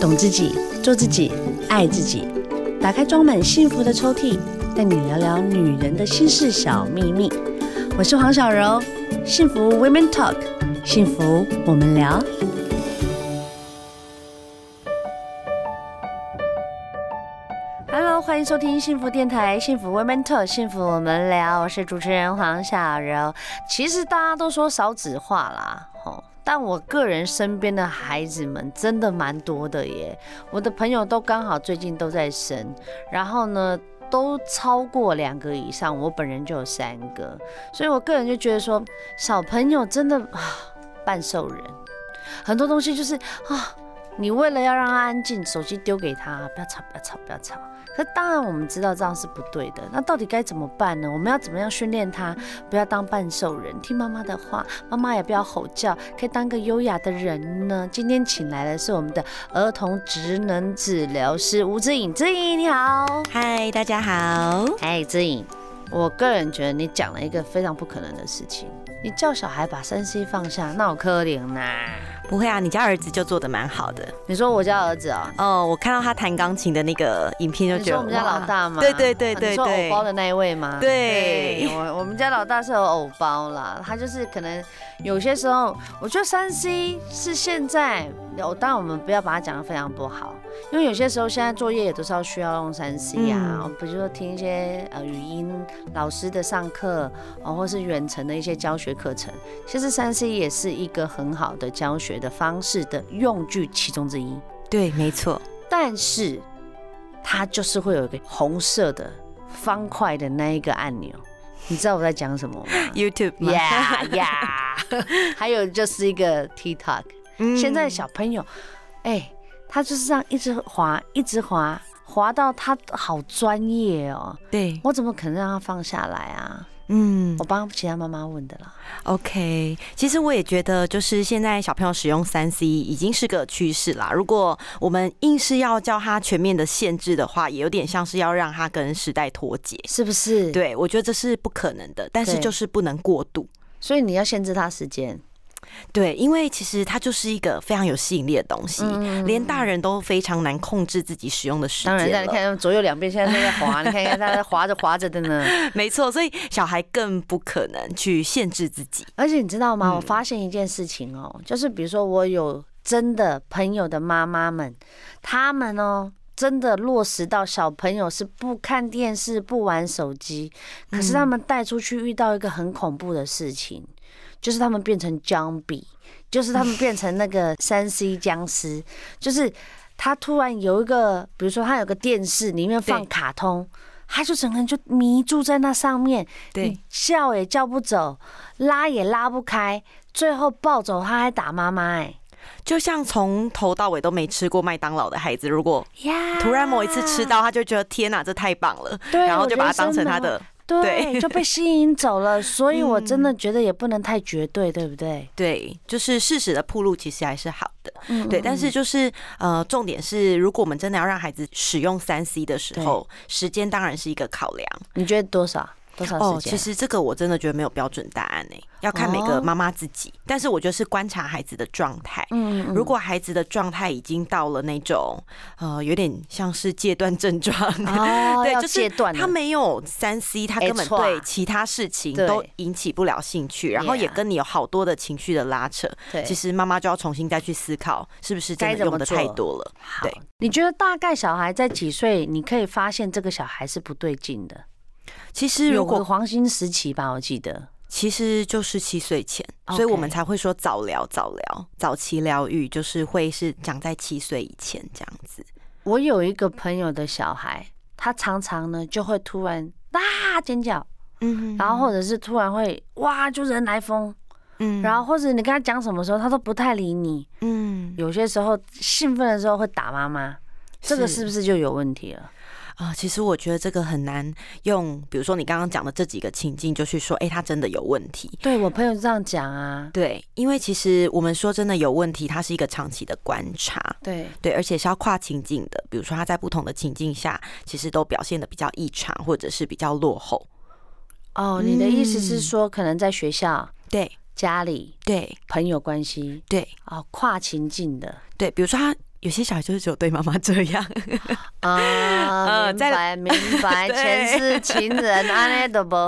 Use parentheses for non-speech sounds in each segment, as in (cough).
懂自己，做自己，爱自己。打开装满幸福的抽屉，带你聊聊女人的心事小秘密。我是黄小柔，幸福 Women Talk，幸福我们聊。Hello，欢迎收听幸福电台，幸福 Women Talk，幸福我们聊。我是主持人黄小柔。其实大家都说少子化啦，吼。但我个人身边的孩子们真的蛮多的耶，我的朋友都刚好最近都在生，然后呢都超过两个以上，我本人就有三个，所以我个人就觉得说小朋友真的啊半兽人，很多东西就是啊，你为了要让他安静，手机丢给他，不要吵，不要吵，不要吵。可当然我们知道这样是不对的，那到底该怎么办呢？我们要怎么样训练他，不要当半兽人，听妈妈的话，妈妈也不要吼叫，可以当个优雅的人呢？今天请来的是我们的儿童职能治疗师吴志颖，志颖你好，嗨，大家好，嗨，志颖，我个人觉得你讲了一个非常不可能的事情，你叫小孩把三 C 放下，那我可怜呐。不会啊，你家儿子就做的蛮好的。你说我家儿子啊？哦，我看到他弹钢琴的那个影片就觉得，你说我们家老大吗？对对对对对，说偶包的那一位吗？对，对我我们家老大是有偶包啦，他就是可能有些时候，我觉得三 C 是现在，有当然我们不要把它讲得非常不好，因为有些时候现在作业也都是要需要用三 C 啊，比如说听一些呃语音老师的上课，哦，或是远程的一些教学课程，其实三 C 也是一个很好的教学的方式的用具其中之一，对，没错。但是它就是会有一个红色的方块的那一个按钮，你知道我在讲什么吗？(laughs) YouTube。Yeah，，(laughs) 还有就是一个 TikTok。现在小朋友，哎、欸，他就是这样一直滑，一直滑，滑到他好专业哦。对，我怎么可能让他放下来啊？嗯，我帮其他妈妈问的啦。OK，其实我也觉得，就是现在小朋友使用三 C 已经是个趋势啦。如果我们硬是要叫他全面的限制的话，也有点像是要让他跟时代脱节，是不是？对，我觉得这是不可能的，但是就是不能过度，所以你要限制他时间。对，因为其实它就是一个非常有吸引力的东西，嗯、连大人都非常难控制自己使用的时间。当然，你看左右两边现在都在滑，(laughs) 你看看他在滑着滑着的呢。(laughs) 没错，所以小孩更不可能去限制自己。而且你知道吗？我发现一件事情哦、喔，嗯、就是比如说我有真的朋友的妈妈们，他们哦、喔、真的落实到小朋友是不看电视、不玩手机，可是他们带出去遇到一个很恐怖的事情。就是他们变成姜比，就是他们变成那个 (laughs) 三 C 僵尸，就是他突然有一个，比如说他有个电视里面放卡通，他就整个人就迷住在那上面，你，叫也叫不走，拉也拉不开，最后抱走他还打妈妈，哎，就像从头到尾都没吃过麦当劳的孩子，如果突然某一次吃到，他就觉得天哪，这太棒了，然后就把它当成他的。对，就被吸引走了，所以我真的觉得也不能太绝对，对不对？对，就是事实的铺路其实还是好的，对。但是就是呃，重点是，如果我们真的要让孩子使用三 C 的时候，时间当然是一个考量。你觉得多少？多少时间？哦，其实这个我真的觉得没有标准答案呢，要看每个妈妈自己。但是我觉得是观察孩子的状态。嗯，如果孩子的状态已经到了那种呃，有点像是戒断症状，哦，(laughs) 对，就是他没有三 C，他根本对其他事情都引起不了兴趣，然后也跟你有好多的情绪的拉扯。对，其实妈妈就要重新再去思考，是不是真的用的太多了。对，你觉得大概小孩在几岁，你可以发现这个小孩是不对劲的？其实如果黄金时期吧，我记得其实就是七岁前.所以我们才会说早疗、早疗、早期疗愈，就是会是长在七岁以前这样子。我有一个朋友的小孩，他常常呢就会突然啊尖叫，嗯哼，然后或者是突然会哇就人来疯，嗯，然后或者你跟他讲什么时候，他都不太理你，嗯，有些时候兴奋的时候会打妈妈，这个是不是就有问题了？啊、呃，其实我觉得这个很难用，比如说你刚刚讲的这几个情境，就去说，哎、欸，他真的有问题。对，我朋友这样讲啊，对，因为其实我们说真的有问题，它是一个长期的观察，对对，而且是要跨情境的，比如说他在不同的情境下，其实都表现的比较异常，或者是比较落后。哦，你的意思是说，可能在学校、对家里、对朋友关系、对哦，跨情境的，对，比如说他。有些小孩就是只有对妈妈这样啊，(laughs) 明白明白，(laughs) 前世情人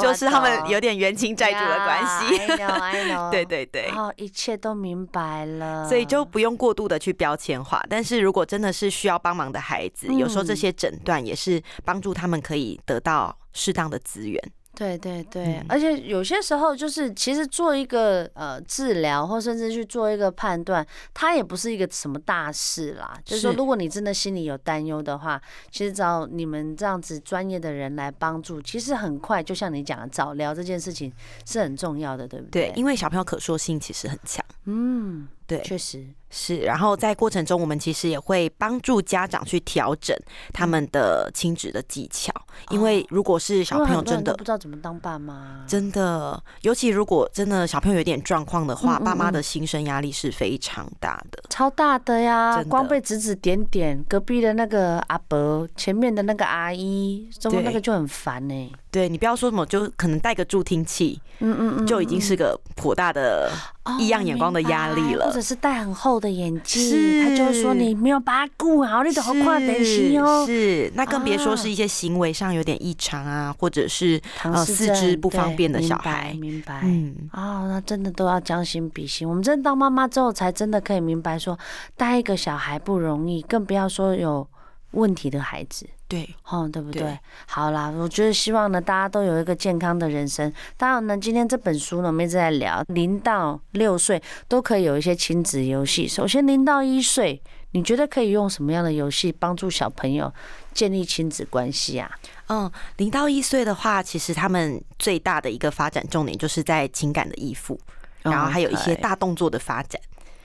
就是他们有点冤亲债主的关系。I know, I (laughs) know. 对对对，哦，一切都明白了，所以就不用过度的去标签化。但是如果真的是需要帮忙的孩子，有时候这些诊断也是帮助他们可以得到适当的资源。对对对，嗯、而且有些时候就是，其实做一个呃治疗，或甚至去做一个判断，它也不是一个什么大事啦。是就是说，如果你真的心里有担忧的话，其实找你们这样子专业的人来帮助，其实很快，就像你讲的，早疗这件事情是很重要的，对不对？对，因为小朋友可塑性其实很强。嗯。对，确实是。然后在过程中，我们其实也会帮助家长去调整他们的亲子的技巧，因为如果是小朋友真的不知道怎么当爸妈，真的，尤其如果真的小朋友有点状况的话，爸妈的心生压力是非常大的，超大的呀！光被指指点点，隔壁的那个阿伯，前面的那个阿姨，什么那个就很烦呢。对，你不要说什么，就可能带个助听器，嗯嗯嗯，就已经是个颇大的异样眼光的压力了。或者是戴很厚的眼镜，他就会说你没有把它顾好，你怎么快点心哦？是，那更别说是一些行为上有点异常啊，或者是呃四肢不方便的小孩。明白，嗯，哦，那真的都要将心比心。我们真的当妈妈之后，才真的可以明白说，带一个小孩不容易，更不要说有问题的孩子。对，哦，对不对？对，好啦，我觉得希望呢，大家都有一个健康的人生。当然呢，今天这本书呢，我们一直在聊，零到六岁都可以有一些亲子游戏。首先，零到一岁，你觉得可以用什么样的游戏帮助小朋友建立亲子关系啊？嗯，零到一岁的话，其实他们最大的一个发展重点就是在情感的依附，然后还有一些大动作的发展。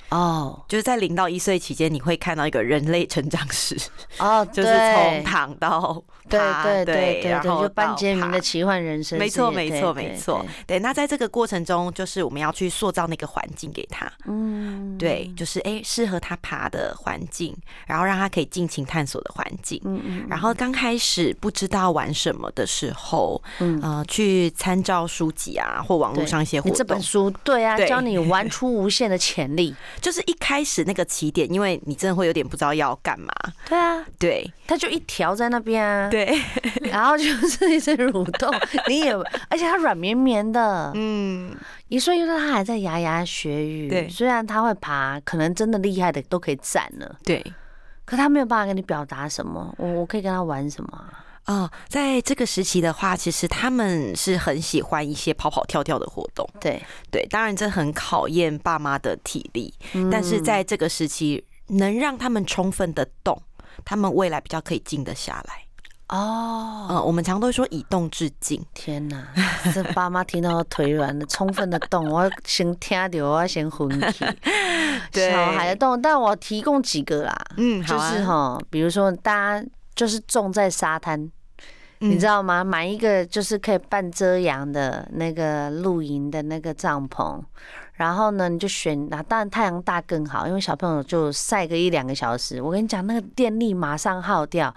哦，oh, 就是在零到一岁期间，你会看到一个人类成长史哦，oh, (laughs) 就是从躺到爬，对对对对，然后就班杰明的奇幻人生，没错没错没错，对。那在这个过程中，就是我们要去塑造那个环境给他，嗯，对，就是哎适合他爬的环境，然后让他可以尽情探索的环境，嗯嗯。然后刚开始不知道玩什么的时候，嗯。呃，去参照书籍啊或网络上一些活动，这本书对啊，教你玩 (laughs) 出无限的潜力。就是一开始那个起点，因为你真的会有点不知道要干嘛。对啊，对，它就一条在那边啊。对，(laughs) 然后就是一直蠕动，(laughs) 你也，而且它软绵绵的。嗯，一岁多他还在牙牙学语。对，虽然它会爬，可能真的厉害的都可以站了。对，可他没有办法跟你表达什么。我我可以跟他玩什么？哦，在这个时期的话，其实他们是很喜欢一些跑跑跳跳的活动。对对，当然这很考验爸妈的体力，嗯、但是在这个时期能让他们充分的动，他们未来比较可以静得下来。哦，嗯，我们常都说以动致静。天哪，这爸妈听到腿软了，充分的动，我先听到，我要先昏去。(laughs) 对小孩的动，但我提供几个啦，嗯，就是哈，比如说大家就是种在沙滩。你知道吗？买一个就是可以半遮阳的那个露营的那个帐篷，然后呢，你就选那当然太阳大更好，因为小朋友就晒个一两个小时。我跟你讲，那个电力马上耗掉。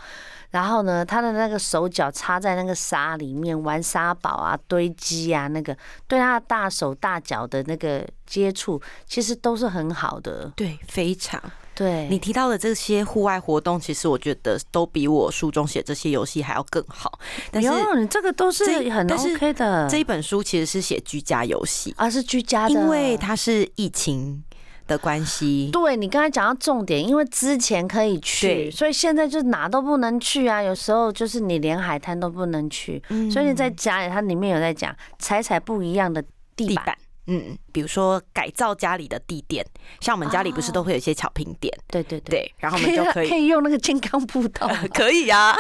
然后呢，他的那个手脚插在那个沙里面玩沙堡啊、堆积啊，那个对他的大手大脚的那个接触，其实都是很好的。对，非常。对，你提到的这些户外活动，其实我觉得都比我书中写这些游戏还要更好。但是你这个都是很 OK 的。这一本书其实是写居家游戏，啊，是居家的，因为它是疫情的关系。对，你刚才讲到重点，因为之前可以去，对所以现在就哪都不能去啊。有时候就是你连海滩都不能去，嗯、所以你在家里，它里面有在讲踩踩不一样的地板。嗯，比如说改造家里的地垫，像我们家里不是都会有一些巧拼垫？对对对，对，然后我们就可以可以用那个健康步道，(laughs) 可以啊，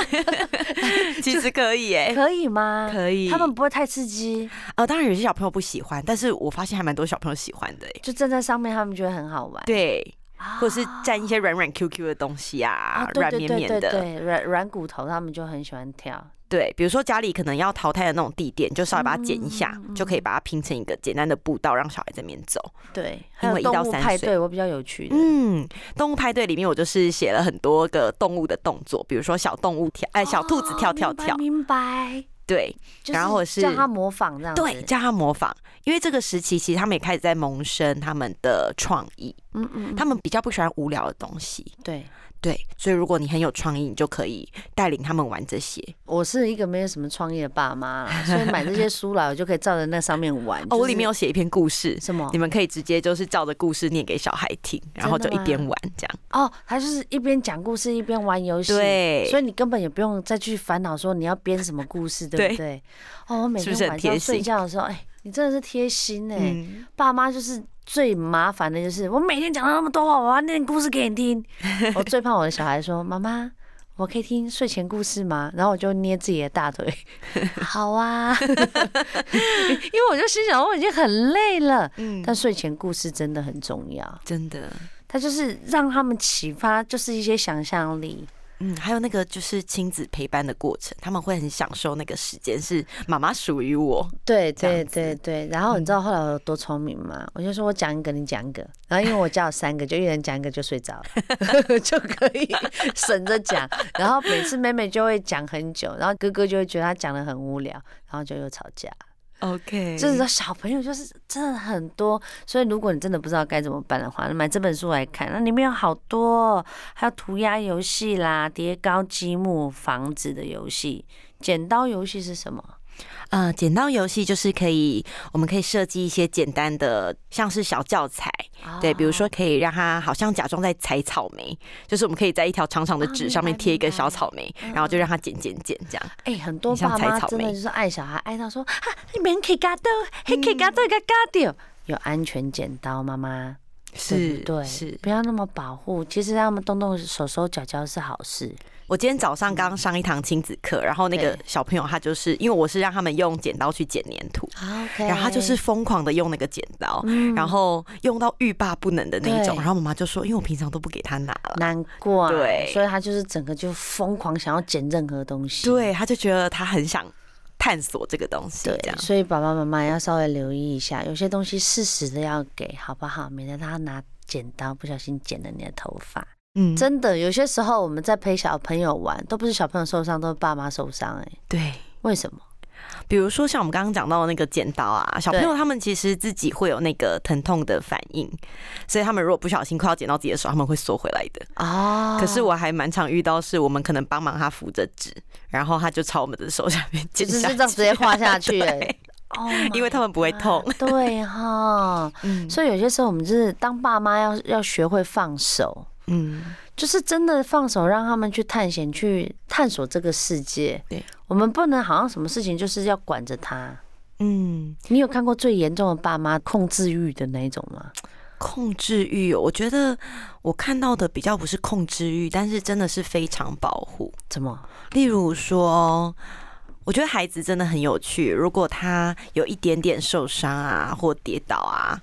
(laughs) 其实可以哎，可以吗？可以，他们不会太刺激。呃，当然有些小朋友不喜欢，但是我发现还蛮多小朋友喜欢的，就站在上面，他们觉得很好玩。对。或者是沾一些软软 Q Q 的东西啊，软绵绵的，对，软软骨头，他们就很喜欢跳。对，比如说家里可能要淘汰的那种地垫，就稍微把它剪一下，嗯、就可以把它拼成一个简单的步道，让小孩在那边走。对，因为一到三岁，我比较有趣的。嗯，动物派对里面我就是写了很多个动物的动作，比如说小动物跳，哎，小兔子跳跳跳，哦、明白。明白对，然后是叫他模仿这样子。对，叫他模仿，因为这个时期其实他们也开始在萌生他们的创意。嗯嗯，他们比较不喜欢无聊的东西。对。对，所以如果你很有创意，你就可以带领他们玩这些。我是一个没有什么创意的爸妈，所以买这些书来，我就可以照着那上面玩。哦，我里面有写一篇故事，什么？你们可以直接就是照着故事念给小孩听，然后就一边玩这样。哦，他就是一边讲故事一边玩游戏，对，所以你根本也不用再去烦恼说你要编什么故事，对不对？哦，我每天晚上睡觉的时候，哎，你真的是贴心哎，爸妈就是。最麻烦的就是我每天讲了那么多话，我要念故事给你听。(laughs) 我最怕我的小孩说：“妈妈，我可以听睡前故事吗？”然后我就捏自己的大腿。(laughs) 好啊，(laughs) 因为我就心想我已经很累了。嗯，但睡前故事真的很重要，真的。它就是让他们启发，就是一些想象力。嗯，还有那个就是亲子陪伴的过程，他们会很享受那个时间，是妈妈属于我。对对对对，然后你知道后来我有多聪明吗？嗯、我就说我讲一个，你讲一个，然后因为我家有三个，就一人讲一个就睡着了，(laughs) 就可以 (laughs) 省着讲。然后每次妹妹就会讲很久，然后哥哥就会觉得他讲的很无聊，然后就又吵架。OK，就是说小朋友就是真的很多，所以如果你真的不知道该怎么办的话，买这本书来看，那里面有好多，还有涂鸦游戏啦、叠高积木、房子的游戏、剪刀游戏是什么？呃，剪刀游戏就是可以，我们可以设计一些简单的，像是小教材，哦、对，比如说可以让他好像假装在采草莓，就是我们可以在一条长长的纸上面贴一个小草莓，哦、然后就让他剪剪剪这样。哎、欸，很多爸妈真的就是爱小孩爱到说，哈，你们可以嘎掉，还可以嘎掉，给嘎掉，有安全剪刀，妈妈。是，对，是，不要那么保护，其实让他们动动手手脚脚是好事。我今天早上刚上一堂亲子课，然后那个小朋友他就是因为我是让他们用剪刀去剪粘土，然后他就是疯狂的用那个剪刀，然后用到欲罢不能的那一种，然后妈妈就说，因为我平常都不给他拿了，难怪，对，所以他就是整个就疯狂想要剪任何东西，对，他就觉得他很想探索这个东西，对，所以爸爸妈妈要稍微留意一下，有些东西适时的要给，好不好？免得他拿剪刀不小心剪了你的头发。嗯，真的，有些时候我们在陪小朋友玩，都不是小朋友受伤，都是爸妈受伤。哎，对，为什么？比如说像我们刚刚讲到的那个剪刀啊，小朋友他们其实自己会有那个疼痛的反应，所以他们如果不小心快要剪到自己的手，他们会缩回来的啊。可是我还蛮常遇到，是我们可能帮忙他扶着纸，然后他就朝我们的手下面剪下去，就是这样直接画下去。(laughs) 哦，因为他们不会痛。对哈，嗯，所以有些时候我们就是当爸妈要要学会放手。嗯，就是真的放手，让他们去探险，去探索这个世界。对，我们不能好像什么事情就是要管着他。嗯，你有看过最严重的爸妈控制欲的那一种吗？控制欲，我觉得我看到的比较不是控制欲，但是真的是非常保护。怎么？例如说。我觉得孩子真的很有趣。如果他有一点点受伤啊，或跌倒啊，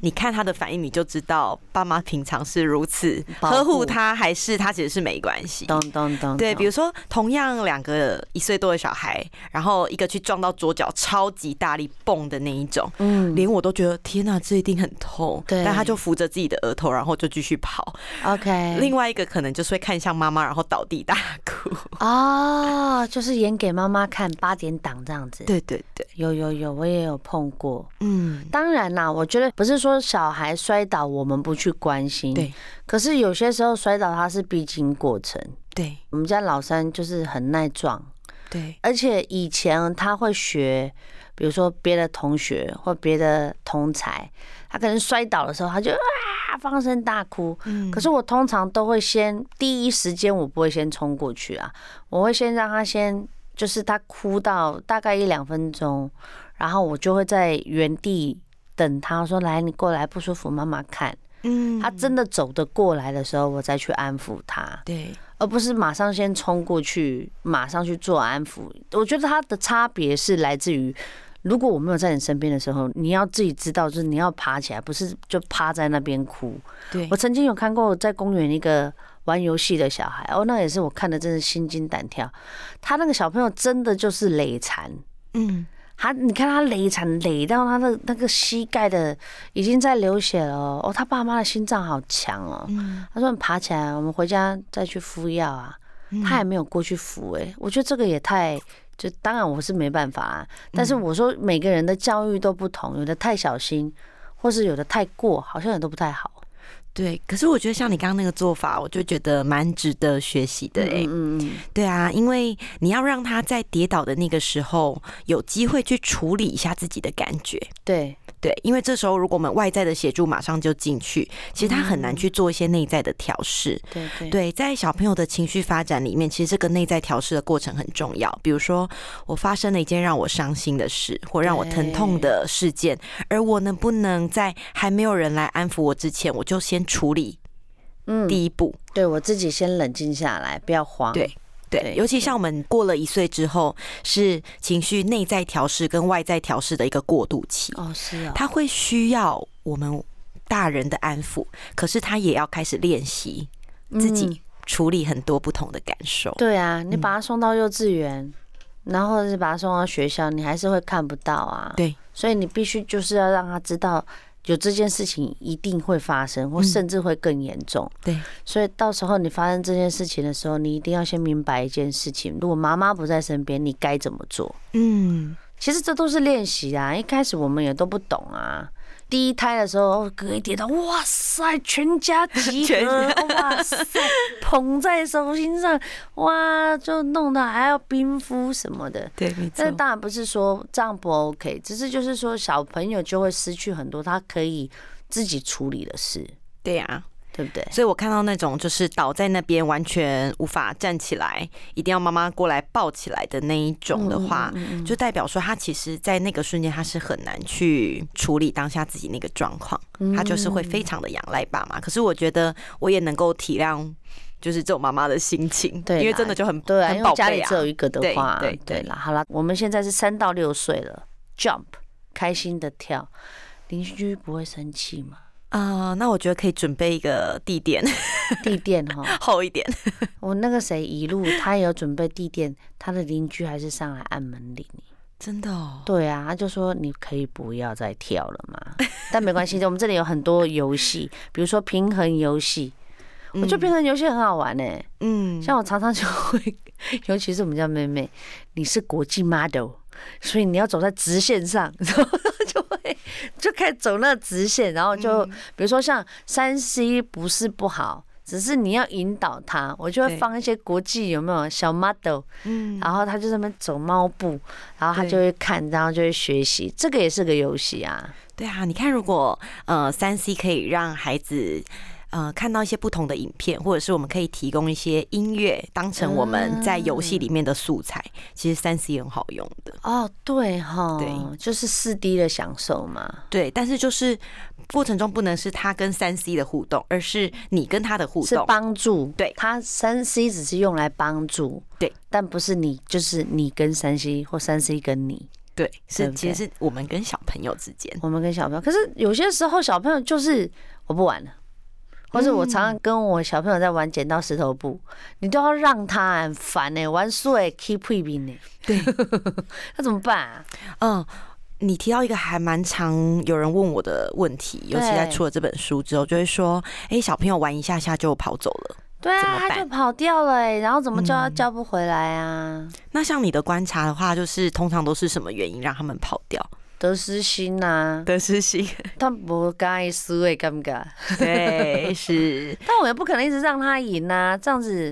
你看他的反应，你就知道爸妈平常是如此呵护他，还是他其实是没关系。咚咚咚。对，比如说同样两个一岁多的小孩，然后一个去撞到桌角，超级大力蹦的那一种，嗯，连我都觉得天哪，这一定很痛。对。但他就扶着自己的额头，然后就继续跑。OK。另外一个可能就是会看向妈妈，然后倒地大哭。哦，就是演给妈妈看。八点档这样子，对对对，有有有，我也有碰过。嗯，当然啦，我觉得不是说小孩摔倒我们不去关心，对。可是有些时候摔倒他是必经过程，对。我们家老三就是很耐撞，对。而且以前他会学，比如说别的同学或别的同才，他可能摔倒的时候，他就啊放声大哭。嗯。可是我通常都会先第一时间，我不会先冲过去啊，我会先让他先。就是他哭到大概一两分钟，然后我就会在原地等他，说：“来，你过来，不舒服，妈妈看。”嗯，他真的走得过来的时候，我再去安抚他。对，而不是马上先冲过去，马上去做安抚。我觉得他的差别是来自于，如果我没有在你身边的时候，你要自己知道，就是你要爬起来，不是就趴在那边哭。对，我曾经有看过在公园一个。玩游戏的小孩哦，那也是我看的，真是心惊胆跳。他那个小朋友真的就是累残，嗯，他你看他累惨累到他的那个膝盖的已经在流血了哦。他爸妈的心脏好强哦。嗯，他说你爬起来，我们回家再去敷药啊。他也没有过去敷哎，我觉得这个也太就当然我是没办法啊。但是我说每个人的教育都不同，有的太小心，或是有的太过，好像也都不太好。对，可是我觉得像你刚刚那个做法，我就觉得蛮值得学习的哎。嗯嗯，对啊，因为你要让他在跌倒的那个时候有机会去处理一下自己的感觉。对对，因为这时候如果我们外在的协助马上就进去，其实他很难去做一些内在的调试。对对对，在小朋友的情绪发展里面，其实这个内在调试的过程很重要。比如说，我发生了一件让我伤心的事，或让我疼痛的事件，而我能不能在还没有人来安抚我之前，我就先。处理，嗯，第一步，嗯、对我自己先冷静下来，不要慌。对对，尤其像我们过了一岁之后，是情绪内在调试跟外在调试的一个过渡期。哦，是啊，他会需要我们大人的安抚，可是他也要开始练习自己处理很多不同的感受。嗯、对啊，你把他送到幼稚园，嗯、然后是把他送到学校，你还是会看不到啊。对，所以你必须就是要让他知道。有这件事情一定会发生，或甚至会更严重。嗯。对，所以到时候你发生这件事情的时候，你一定要先明白一件事情：如果妈妈不在身边，你该怎么做？嗯，其实这都是练习啊。一开始我们也都不懂啊。第一胎的时候，哥一点到，哇塞，全家集合，(laughs) 哇塞，捧在手心上，哇，就弄得还要冰敷什么的。对，没错。但当然不是说这样不 OK，只是就是说小朋友就会失去很多他可以自己处理的事。对呀。对不对？所以我看到那种就是倒在那边完全无法站起来，一定要妈妈过来抱起来的那一种的话，就代表说他其实，在那个瞬间他是很难去处理当下自己那个状况，他就是会非常的仰赖爸妈。可是我觉得我也能够体谅，就是这种妈妈的心情，对，因为真的就很对啊，因为家里只有一个的话，对对啦，好了，我们现在是三到六岁了，jump，开心的跳，邻居不会生气吗？啊，uh, 那我觉得可以准备一个地垫，地垫哈，(laughs) 厚一点。我那个谁一路他也有准备地垫，他的邻居还是上来按门铃。真的哦？对啊，他就说你可以不要再跳了嘛，但没关系，我们这里有很多游戏，比如说平衡游戏，我觉得平衡游戏很好玩呢。嗯，像我常常就会，尤其是我们家妹妹，你是国际 model，所以你要走在直线上。(laughs) 就走那直线，然后就比如说像三 C 不是不好，只是你要引导他，我就会放一些国际有没有小 model，嗯，然后他就在那边走猫步，然后他就会看，然后就会学习，这个也是个游戏啊。对啊，你看如果呃三 C 可以让孩子。呃，看到一些不同的影片，或者是我们可以提供一些音乐，当成我们在游戏里面的素材。嗯、其实三 C 很好用的哦，对哈，对，就是四 D 的享受嘛。对，但是就是过程中不能是他跟三 C 的互动，而是你跟他的互动，是帮助。对，他三 C 只是用来帮助，对，但不是你，就是你跟三 C 或三 C 跟你，对，是其实是我们跟小朋友之间，我们跟小朋友。可是有些时候小朋友就是我不玩了。或者我常常跟我小朋友在玩剪刀石头布，你都要让他很烦呢，玩输哎 keep playing 呢，对，(laughs) 那怎么办啊？嗯，你提到一个还蛮常有人问我的问题，尤其在出了这本书之后，就会说，哎，小朋友玩一下下就跑走了，对啊，他就跑掉了，哎，然后怎么叫他叫不回来啊？那像你的观察的话，就是通常都是什么原因让他们跑掉？得失心呐、啊，得失心，(laughs) 他不该输诶，尴尬。对，是。(laughs) 但我也不可能一直让他赢呐、啊，这样子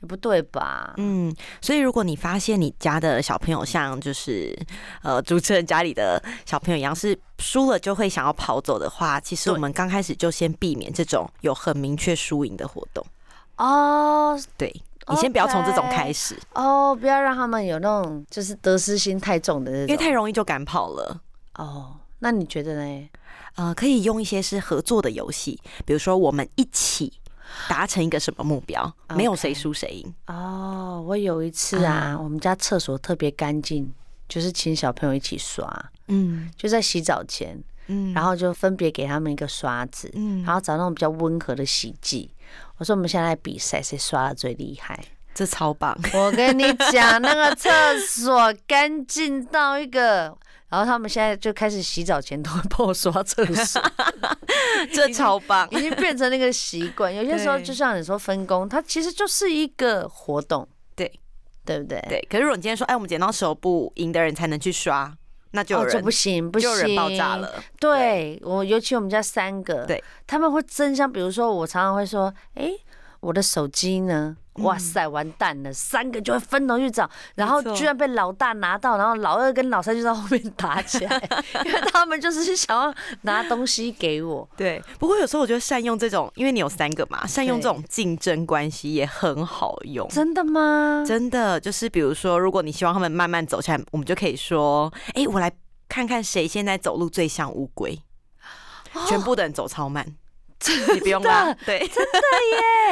也不对吧？嗯，所以如果你发现你家的小朋友像就是呃主持人家里的小朋友一样，是输了就会想要跑走的话，其实我们刚开始就先避免这种有很明确输赢的活动。哦，对。你先不要从这种开始哦，okay. oh, 不要让他们有那种就是得失心太重的，因为太容易就赶跑了。哦，oh, 那你觉得呢？呃，可以用一些是合作的游戏，比如说我们一起达成一个什么目标.没有谁输谁赢。哦，oh, 我有一次啊，嗯、我们家厕所特别干净，就是请小朋友一起刷，嗯，就在洗澡前，嗯，然后就分别给他们一个刷子，嗯，然后找那种比较温和的洗剂。我说我们现在比赛，谁刷的最厉害？这超棒！(laughs) 我跟你讲，那个厕所干净到一个，然后他们现在就开始洗澡前都会帮我刷厕所，(laughs) (laughs) 这超棒，已经变成那个习惯。有些时候就像你说分工，它其实就是一个活动，对，对不对？对。可是如果你今天说，哎，我们剪刀石头布，赢的人才能去刷，那就有人、哦、就不行，不行，就有人爆炸了。对，对我，尤其我们家三个，对，他们会争相，比如说我常常会说，哎、欸，我的手机呢？哇塞，完蛋了！嗯、三个就会分头去找，然后居然被老大拿到，然后老二跟老三就在后面打起来，(laughs) 因为他们就是想要拿东西给我。(laughs) 对，不过有时候我觉得善用这种，因为你有三个嘛，善用这种竞争关系也很好用。真的吗？真的，就是比如说，如果你希望他们慢慢走起来，我们就可以说，哎、欸，我来看看谁现在走路最像乌龟，全部的人走超慢。(laughs) 你不用啦，对，真的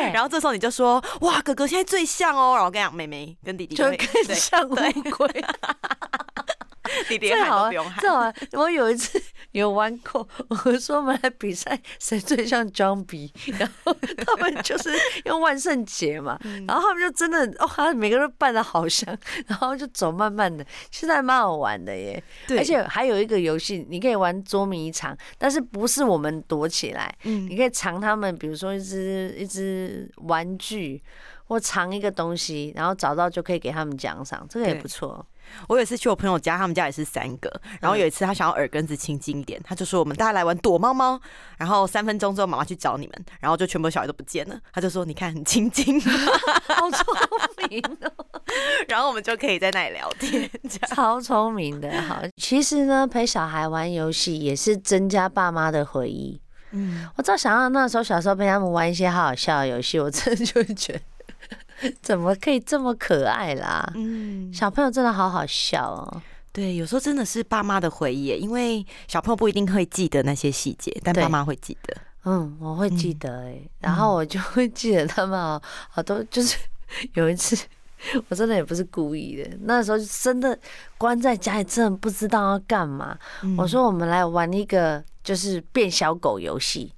耶。(laughs) 然后这时候你就说，哇，哥哥现在最像哦。然后我跟你讲，妹妹跟弟弟就更像乌龟。(laughs) 弟弟喊都不用喊。正好，我有一次有玩过，我说我们来比赛谁最像 John B，然后他们就是用万圣节嘛，然后他们就真的哦，他每个人都扮的好像，然后就走慢慢的，其实还蛮好玩的耶。对，而且还有一个游戏，你可以玩捉迷藏，但是不是我们躲起来，嗯，你可以藏他们，比如说一只一只玩具或藏一个东西，然后找到就可以给他们奖赏，这个也不错。我有一次去我朋友家，他们家也是三个。然后有一次他想要耳根子清净一点，他就说：“我们大家来玩躲猫猫。”然后三分钟之后，妈妈去找你们，然后就全部小孩都不见了。他就说：“你看，很清净，(laughs) 好聪明哦。(laughs) ” (laughs) 然后我们就可以在那里聊天，超聪明的。好，其实呢，陪小孩玩游戏也是增加爸妈的回忆。嗯，我只要想到那时候小时候陪他们玩一些好好笑的游戏，我真的就会觉得。(laughs) 怎么可以这么可爱啦？嗯，小朋友真的好好笑哦。对，有时候真的是爸妈的回忆，因为小朋友不一定会记得那些细节，但爸妈会记得。嗯，我会记得哎，然后我就会记得他们好好多，就是 (laughs) 有一次 (laughs) 我真的也不是故意的，那时候真的关在家里，真的不知道要干嘛。我说我们来玩一个就是变小狗游戏，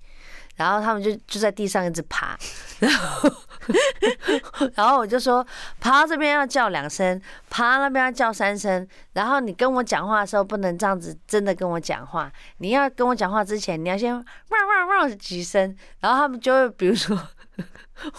然后他们就就在地上一直爬，然后。(laughs) 然后我就说，爬到这边要叫两声，爬到那边要叫三声。然后你跟我讲话的时候不能这样子，真的跟我讲话。你要跟我讲话之前，你要先汪汪汪几声。然后他们就会，比如说，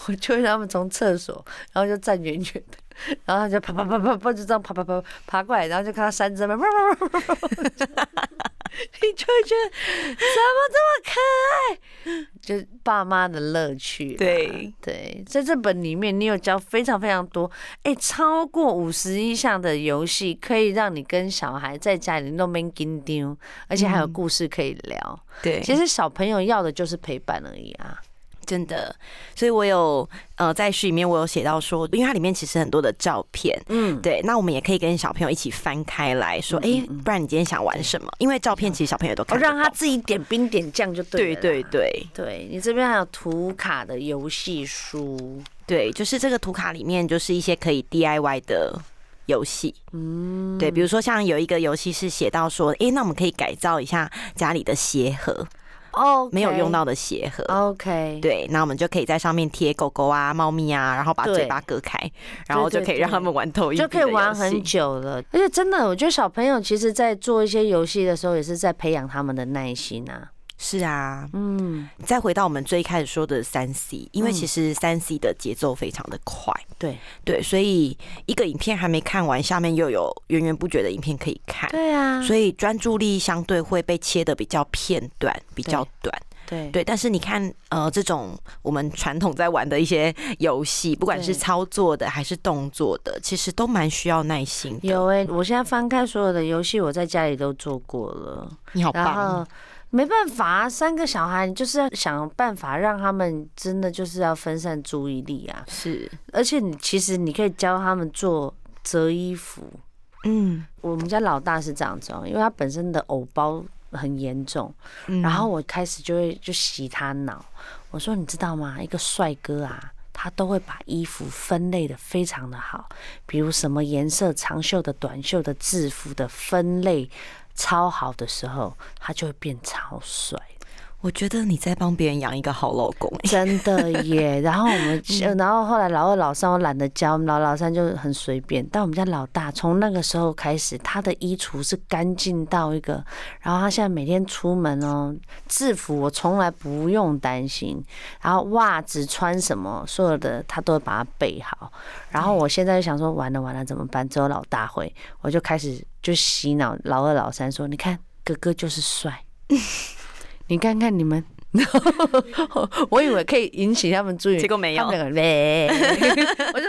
我就会让他们从厕所，然后就站远远的，然后他就啪啪啪啪啪就这样啪啪啪爬过来，然后就看到三声，汪汪汪汪汪。你就会觉得怎么这么可爱？就是爸妈的乐趣。对对，在这本里面，你有教非常非常多，哎，超过五十一项的游戏，可以让你跟小孩在家里弄边紧丢，而且还有故事可以聊。对，其实小朋友要的就是陪伴而已啊。真的，所以我有呃在序里面我有写到说，因为它里面其实很多的照片，嗯，对，那我们也可以跟小朋友一起翻开来说，哎、不然你今天想玩什么？因为照片其实小朋友都看，让他自己点兵点将就对了。对对对，对你这边还有图卡的游戏书，对，就是这个图卡里面就是一些可以 DIY 的游戏，嗯，对，比如说像有一个游戏是写到说，哎、欸，那我们可以改造一下家里的鞋盒。哦，没有用到的鞋盒。OK，对，那我们就可以在上面贴狗狗啊、猫咪啊，然后把嘴巴割开，然后就可以让他们玩透一，就可以玩很久了。而且真的，我觉得小朋友其实在做一些游戏的时候，也是在培养他们的耐心啊。是啊，嗯，再回到我们最开始说的三 C，因为其实三 C 的节奏非常的快，对。对，所以一个影片还没看完，下面又有源源不绝的影片可以看，对啊，所以专注力相对会被切的比较片段，比较短，对。对。但是你看，呃，这种我们传统在玩的一些游戏，不管是操作的还是动作的，其实都蛮需要耐心的。有哎、欸，我现在翻开所有的游戏，我在家里都做过了，你好棒。没办法啊，三个小孩，你就是要想办法让他们真的就是要分散注意力啊。是，而且你其实你可以教他们做折衣服。嗯，我们家老大是这样子哦，因为他本身的偶包很严重，然后我开始就会就洗他脑。我说你知道吗？一个帅哥啊，他都会把衣服分类的非常的好，比如什么颜色、长袖的、短袖的、制服的分类。超好的时候，他就会变超帅。我觉得你在帮别人养一个好老公，真的耶。(laughs) 然后我们，然后后来老二、老三我懒得教，我们老老三就很随便。但我们家老大从那个时候开始，他的衣橱是干净到一个，然后他现在每天出门哦，制服我从来不用担心，然后袜子穿什么，所有的他都会把它备好。然后我现在就想说，完了完了怎么办？只有老大会，我就开始就洗脑老二、老三说，你看哥哥就是帅。(laughs) 你看看你们，我以为可以引起他们注意，结果没有。(laughs) 我就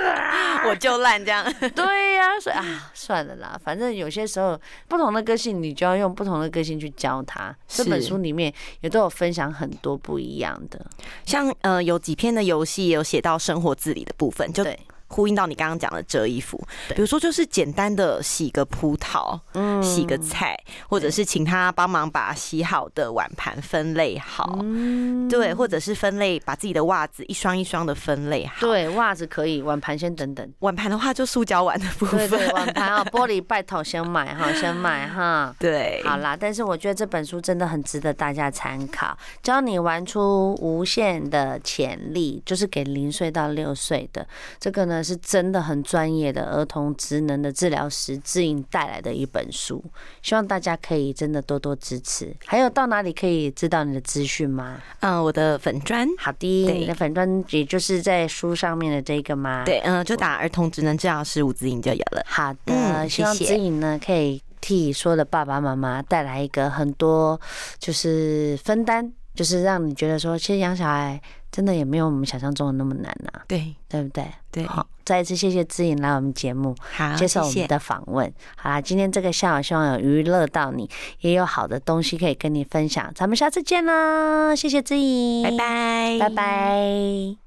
我就烂这样。(laughs) 对呀，所以啊，算了啦，反正有些时候不同的个性，你就要用不同的个性去教他。这本书里面也都有分享很多不一样的，像呃，有几篇的游戏有写到生活自理的部分，就对。呼应到你刚刚讲的折衣服，比如说就是简单的洗个葡萄，嗯，洗个菜，或者是请他帮忙把洗好的碗盘分类好，嗯，对，或者是分类，把自己的袜子一双一双的分类好。对，袜子可以，碗盘先等等。碗盘的话就塑胶碗的部分，对对，碗盘啊，玻璃拜托先买哈，先买哈。(laughs) 对，好啦，但是我觉得这本书真的很值得大家参考，教你玩出无限的潜力，就是给零岁到六岁的这个呢。是真的很专业的儿童职能的治疗师志颖带来的一本书，希望大家可以真的多多支持。还有到哪里可以知道你的资讯吗？嗯，我的粉砖。好的，你的粉砖也就是在书上面的这个吗？对，嗯，就打儿童职能治疗师吴姿颖就有了。好的，嗯、希望姿颖呢可以替所有的爸爸妈妈带来一个很多就是分担，就是让你觉得说，其实养小孩。真的也没有我们想象中的那么难呐、啊，对对不对？对，好，再一次谢谢知颖来我们节目，好，接受我们的访问。好啦，今天这个下午希望有娱乐到你，也有好的东西可以跟你分享。咱们下次见啦，谢谢知颖，拜拜，拜拜。